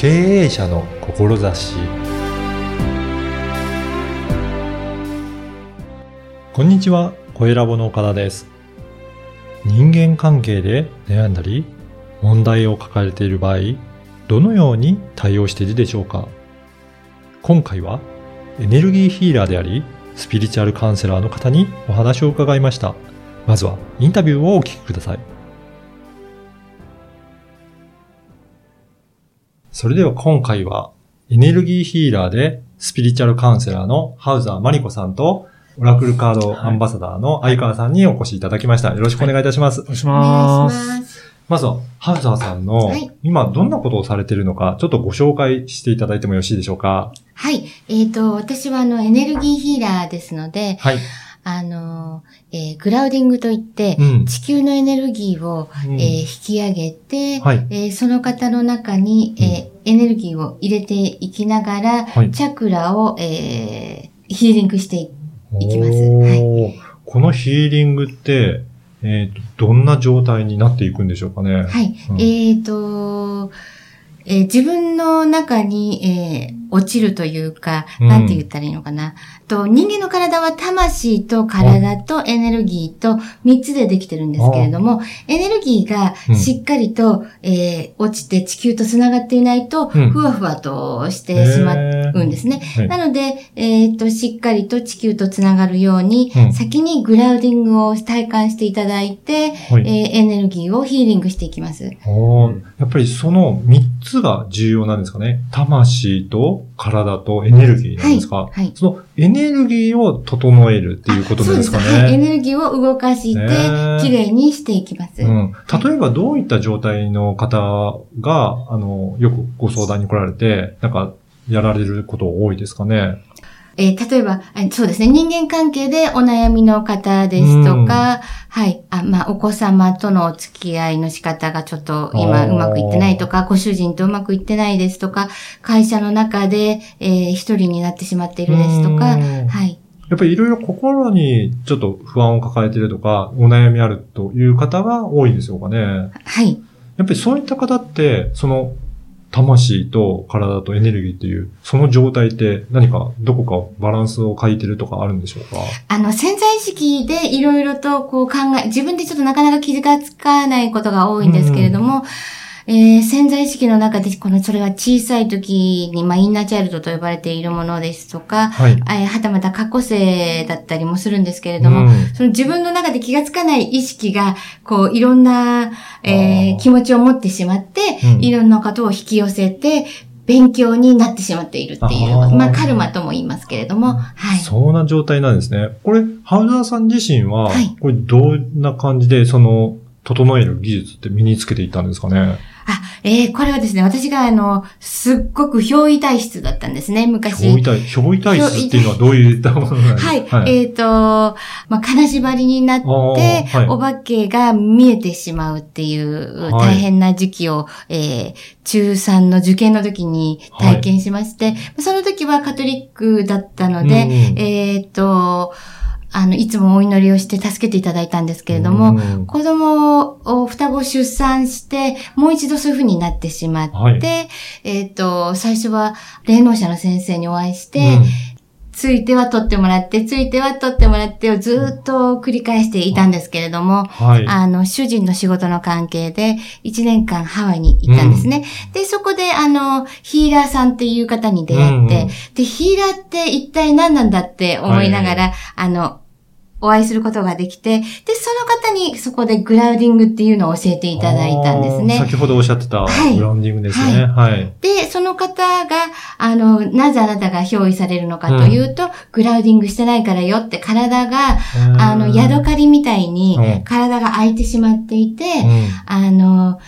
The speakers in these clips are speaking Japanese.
経営者の志こんにちは、声ラボの岡田です。人間関係で悩んだり、問題を抱えている場合、どのように対応しているでしょうか？今回は、エネルギーヒーラーであり、スピリチュアルカウンセラーの方にお話を伺いました。まずは、インタビューをお聞きください。それでは今回は、エネルギーヒーラーでスピリチュアルカウンセラーのハウザーマリコさんと、オラクルカードアンバサダーの相川さんにお越しいただきました。よろしくお願いいたします。お願いしお願まいします。す。まずは、ハウザーさんのはい、今どんなことをされているのか、ちょっとご紹介していただいてもよろしいでしょうか？はい。えっ、と、私はあの、エネルギーヒーラーですので、はい。あの、えーグラウディングといって、うん。地球のエネルギーを、うん。えー引き上げて、はい。えーその方の中に、えーエネルギーを入れていきながら、はい。チャクラを、えーヒーリングしていいきます。おー。このヒーリングって、えっ、と、どんな状態になっていくんでしょうかね。はい。うん。えっ、と、えー自分の中に、えー落ちるというか、うん。なんて言ったらいいのかな。と人間の体は魂と体とエネルギーと3つでできてるんですけれども、エネルギーがしっかりと、えー落ちて地球と繋がっていないと、うん。ふわふわとしてしまうんですね。はい。なので、えっ、と、しっかりと地球とつながるように、うん。先にグラウディングを体感していただいて、はい。えーエネルギーをヒーリングしていきます。やっぱりその3つが重要なんですかね。魂と体とエネルギーなんですか、はいはいそのエネルギーを整えるっていうことですかね。そうです。はい。エネルギーを動かしてねえ、きれいにしていきます。うん、例えばどういった状態の方が、あの、よくご相談に来られて、なんか、やられること多いですかね？えー例えば、あそうですね、人間関係でお悩みの方ですとか、はい、あ、まあ、お子様とのお付き合いの仕方がちょっと今うまくいってないとか、ご主人とうまくいってないですとか、会社の中で、えー一人になってしまっているですとか、うんはい。やっぱりいろいろ心にちょっと不安を抱えているとか、お悩みあるという方が多いんでしょうかね。はい。やっぱりそういった方って、その、魂と体とエネルギーっていう、その状態って何か、どこかバランスを欠いてるとかあるんでしょうか？あの、潜在意識でいろいろとこう考え、自分でちょっとなかなか気がつかないことが多いんですけれども、えー潜在意識の中で、この、それは小さい時に、まあ、インナーチャイルドと呼ばれているものですとか、はい。えーはたまた過去性だったりもするんですけれども、うんその自分の中で気がつかない意識が、こう、いろんな、えー気持ちを持ってしまって、うんいろんなことを引き寄せて、勉強になってしまっているっていう、あーまあ、カルマとも言いますけれども、はい。そんな状態なんですね。これ、ハウザーさん自身は、はいこれどんな感じで、その、整える技術って身につけていったんですかね？あ、えーこれはですね、私があの、すっごく憑依体質だったんですね、昔。憑依体、憑依体質っていうのはどういったものなんですか？はい。えっ、と、まあ、金縛りになって、はい。お化けが見えてしまうっていうはい。大変な時期を、えー中3の受験の時に体験しまして、その時はカトリックだったので、うんえっ、と、あの、いつもお祈りをして助けていただいたんですけれども、うん。子供を双子出産して、もう一度そういう風になってしまって、はい。えっ、と、最初は霊能者の先生にお会いして、うん。ついては取ってもらって、ついては取ってもらってをずっと繰り返していたんですけれども、はい。あの、主人の仕事の関係で、1年間ハワイに行ったんですね。で、そこで、あの、ヒーラーさんっていう方に出会って、うんうん。で、ヒーラーって一体何なんだって思いながら、あの、お会いすることができて、で、その方にそこでグラウディングっていうのを教えていただいたんですね。先ほどおっしゃってたはいグラウンディングですね。はい。で、その方が、あの、なぜあなたが憑依されるのかというと、グラウディングしてないからよって体が、あの、ヤドカリみたいにうん体が空いてしまっていて、うんあの、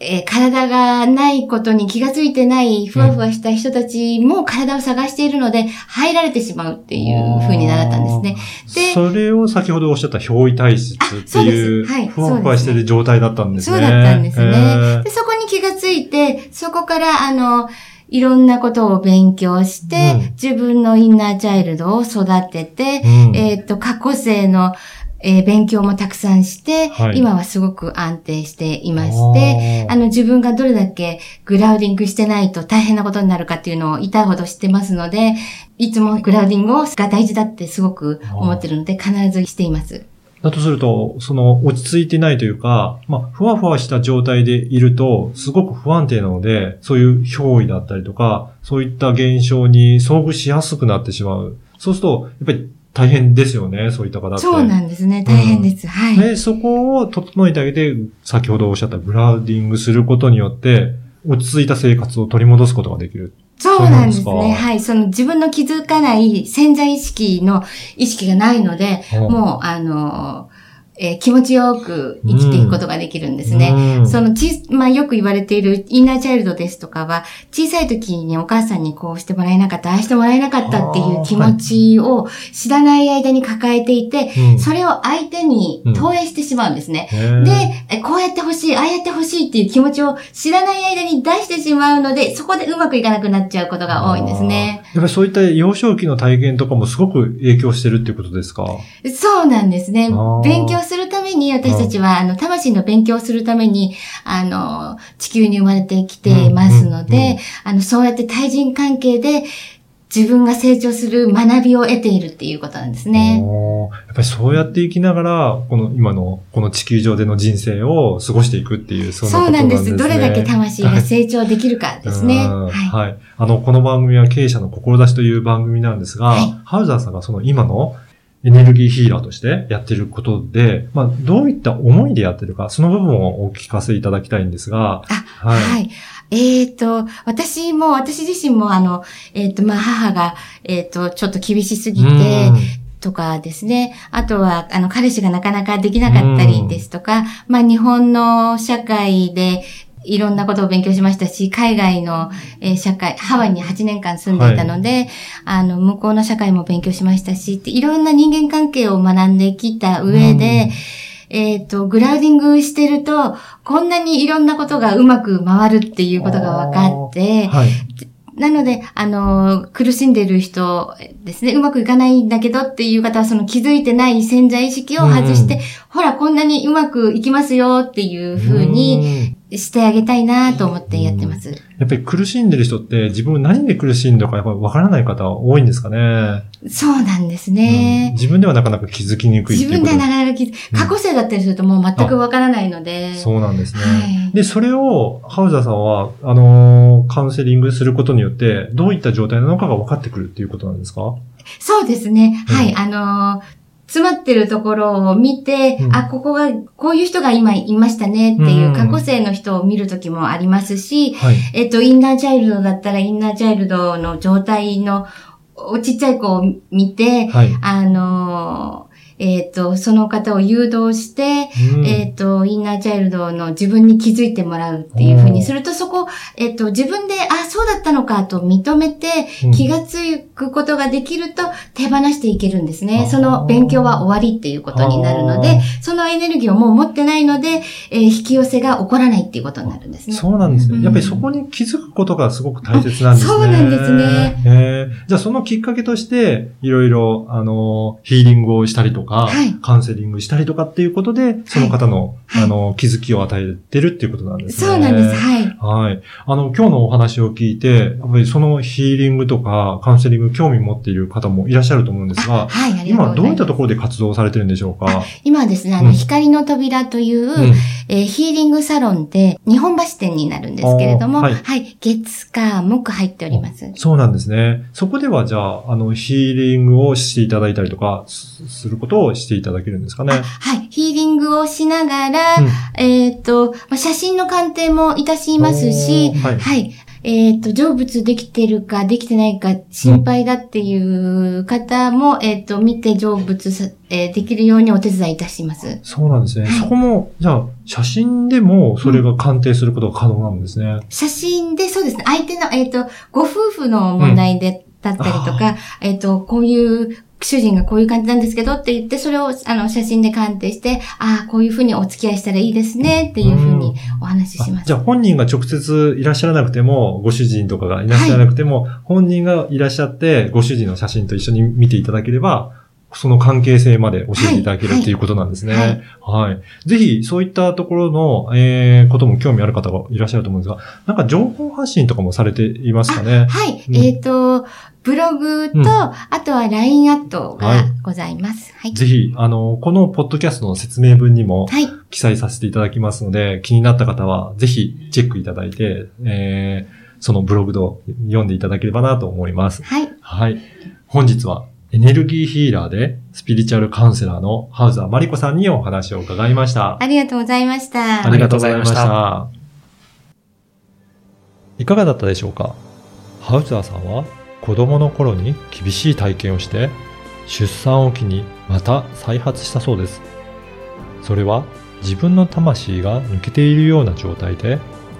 えー体がないことに気がついてないふわふわした人たちも体を探しているので、入られてしまうっていう風になったんですね。でそれを先ほどおっしゃった憑依体質っていう、はいふわふわしてる状態だったんですね。そうだったんですね。へーで、そこに気がついて、そこから、あの、いろんなことを勉強して、うん自分のインナーチャイルドを育てて、うんえっ、と、過去生のえー勉強もたくさんして、はい今はすごく安定していまして、あの自分がどれだけグラウディングしてないと大変なことになるかっていうのを痛いほど知ってますので、いつもグラウディングをが大事だってすごく思ってるので、必ずしています。だとすると、その落ち着いてないというか、まあ、ふわふわした状態でいると、すごく不安定なので、そういう憑依だったりとか、そういった現象に遭遇しやすくなってしまう。そうすると、やっぱり大変ですよね、そういった方って。そうなんですね。大変です。はい。で、そこを整えてあげて、先ほどおっしゃったグラウディングすることによって、落ち着いた生活を取り戻すことができる。そうなんですね。はい。その自分の気づかない潜在意識の意識がないので、うんもう、あの、えー気持ちよく生きていくことができるんですね。うんそのち、まあ、よく言われているインナーチャイルドですとかは、小さい時にお母さんにこうしてもらえなかった、ああしてもらえなかったっていう気持ちを知らない間に抱えていて、うんそれを相手に投影してしまうんですね。へーで、えこうやってほしい、ああやってほしいっていう気持ちを知らない間に出してしまうので、そこでうまくいかなくなっちゃうことが多いんですね。やっぱりそういった幼少期の体験とかもすごく影響してるっていうことですか？そうなんですね。勉強するために、私たちは、あの、魂の勉強をするために、あの、地球に生まれてきていますので、あの、そうやって対人関係で、自分が成長する学びを得ているっていうことなんですね。やっぱりそうやって生きながら、この今の、この地球上での人生を過ごしていくっていう、そんなこそうなんです。となんですね。どれだけ魂が成長できるかですね。はい。あの、この番組は経営者の志という番組なんですが、はいハウザーさんがその今のエネルギーヒーラーとしてやってることで、まあ、どういった思いでやってるか、その部分をお聞かせいただきたいんですが、あ、はいはい。えっ、と、私も、私自身も、あの、えっ、と、まあ、母が、えっ、と、ちょっと厳しすぎて、とかですね。あとは、あの、彼氏がなかなかできなかったりですとか、まあ、日本の社会で、いろんなことを勉強しましたし、海外の、えー社会、ハワイに8年間住んでいたので、あの、向こうの社会も勉強しましたし、いろんな人間関係を学んできた上で、えっ、と、グラウディングしてると、こんなにいろんなことがうまく回るっていうことが分かって、はい。なので、あの、苦しんでる人ですね、うまくいかないんだけどっていう方は、その気づいてない潜在意識を外して、うん。ほら、こんなにうまくいきますよっていう風にしてあげたいなと思ってやってます。やっぱり苦しんでる人って自分何で苦しんでるかやっぱりわからない方多いんですかね。そうなんですうんね。自分ではなかなか気づきにくい自分ではなかなか気づ過去性だったりするともう全くわからないので。そうなんですね。はいで、それを、ハウザーさんは、あのーカウンセリングすることによって、どういった状態なのかが分かってくるっていうことなんですか？そうですね。うんはい。あのー詰まってるところを見て、うんあ、ここが、こういう人が今いましたねっていううん過去性の人を見るときもありますし、はい。えっと、インナーチャイルドだったら、インナーチャイルドの状態の、おちっちゃい子を見て、はい。あのーえっと、その方を誘導して、うんえっと、インナーチャイルドの自分に気づいてもらうっていうふうにすると、そこ、えっと、自分で、あ、そうだったのかと認めて、うん気がつくことができると手放していけるんですあー。ねその勉強は終わりっていうことになるので、そのエネルギーをもう持ってないので、えー引き寄せが起こらないっていうことになるんですね。そうなんですね。うんやっぱりそこに気づくことがすごく大切なんですね。そうなんですね。へーじゃあそのきっかけとして、いろいろ、あのー、ヒーリングをしたりとか、はいカウンセリングしたりとかっていうことで、その方の、はいあのー、気づきを与えてるっていうことなんですね。そうなんです。はい。はい。あの、今日のお話を聞いて、やっぱりそのヒーリングとかカウンセリング興味持っている方もいらっしゃると思うんですが、はい。今どういったところで活動されてるんでしょうか？今はですね、あの、うん光の扉という、うんえーヒーリングサロンで、日本橋店になるんですけれども、あーは、はいい月、火、木入っております。そうなんですね。そこではじゃあ、あの、ヒーリングをしていただいたりとか、すすることをしていただけるんですかね？あ。はい。ヒーリングをしながら、うんえっ、と、まあ写真の鑑定もいたしますしはいはい。えっ、と、成仏できてるかできてないか心配だっていう方も、えっ、と、見て成仏さ、えーできるようにお手伝いいたします。そうなんですね。はいそこも、じゃあ、写真でもそれが鑑定することが可能なんですね。写真で、そうですね。相手の、えっ、と、ご夫婦の問題で、だったりとか、えっ、と、こういう、主人がこういう感じなんですけどって言って、それを、あの、写真で鑑定して、ああ、こういうふうにお付き合いしたらいいですね、っていうふうにお話しします。あじゃあ本人が直接いらっしゃらなくても、ご主人とかがいらっしゃらなくても、本人がいらっしゃって、ご主人の写真と一緒に見ていただければ、その関係性まで教えていただけるはいっていうことなんですね。ははいい。ぜひ、そういったところの、えー、ことも興味ある方がいらっしゃると思うんですが、なんか情報発信とかもされていますかね？はい。うんえっ、と、ブログと、うんあとは LINE アットはいがございます。はい。ぜひ、あの、このポッドキャストの説明文にもはい。記載させていただきますので、気になった方はぜひチェックいただいて、えー、そのブログを読んでいただければなと思います。はい。はい。本日はエネルギーヒーラーでスピリチュアルカウンセラーのハウザーマリコさんにお話を伺いました。ありがとうございました。ありがとうございました。いかがだったでしょうか？ハウザーさんは子供の頃に厳しい体験をして出産を機にまた再発したそうです。それは自分の魂が抜けているような状態で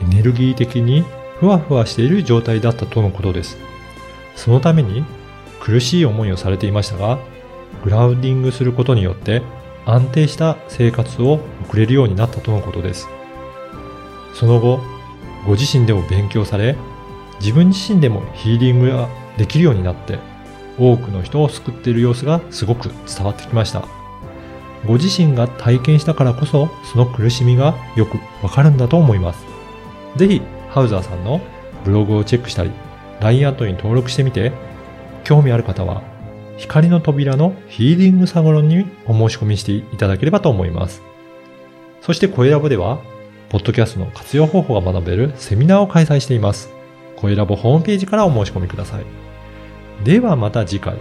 エネルギー的にふわふわしている状態だったとのことです。そのために苦しい思いをされていましたが、グラウンディングすることによって安定した生活を送れるようになったとのことです。その後、ご自身でも勉強され、自分自身でもヒーリングができるようになって、多くの人を救っている様子がすごく伝わってきました。ご自身が体験したからこそ、その苦しみがよくわかるんだと思います。ぜひ、ハウザーさんのブログをチェックしたり、LINE アットに登録してみて、興味ある方は、光の扉のヒーリングサロンにお申し込みしていただければと思います。そして、声ラボでは、ポッドキャストの活用方法が学べるセミナーを開催しています。声ラボホームページからお申し込みください。ではまた次回。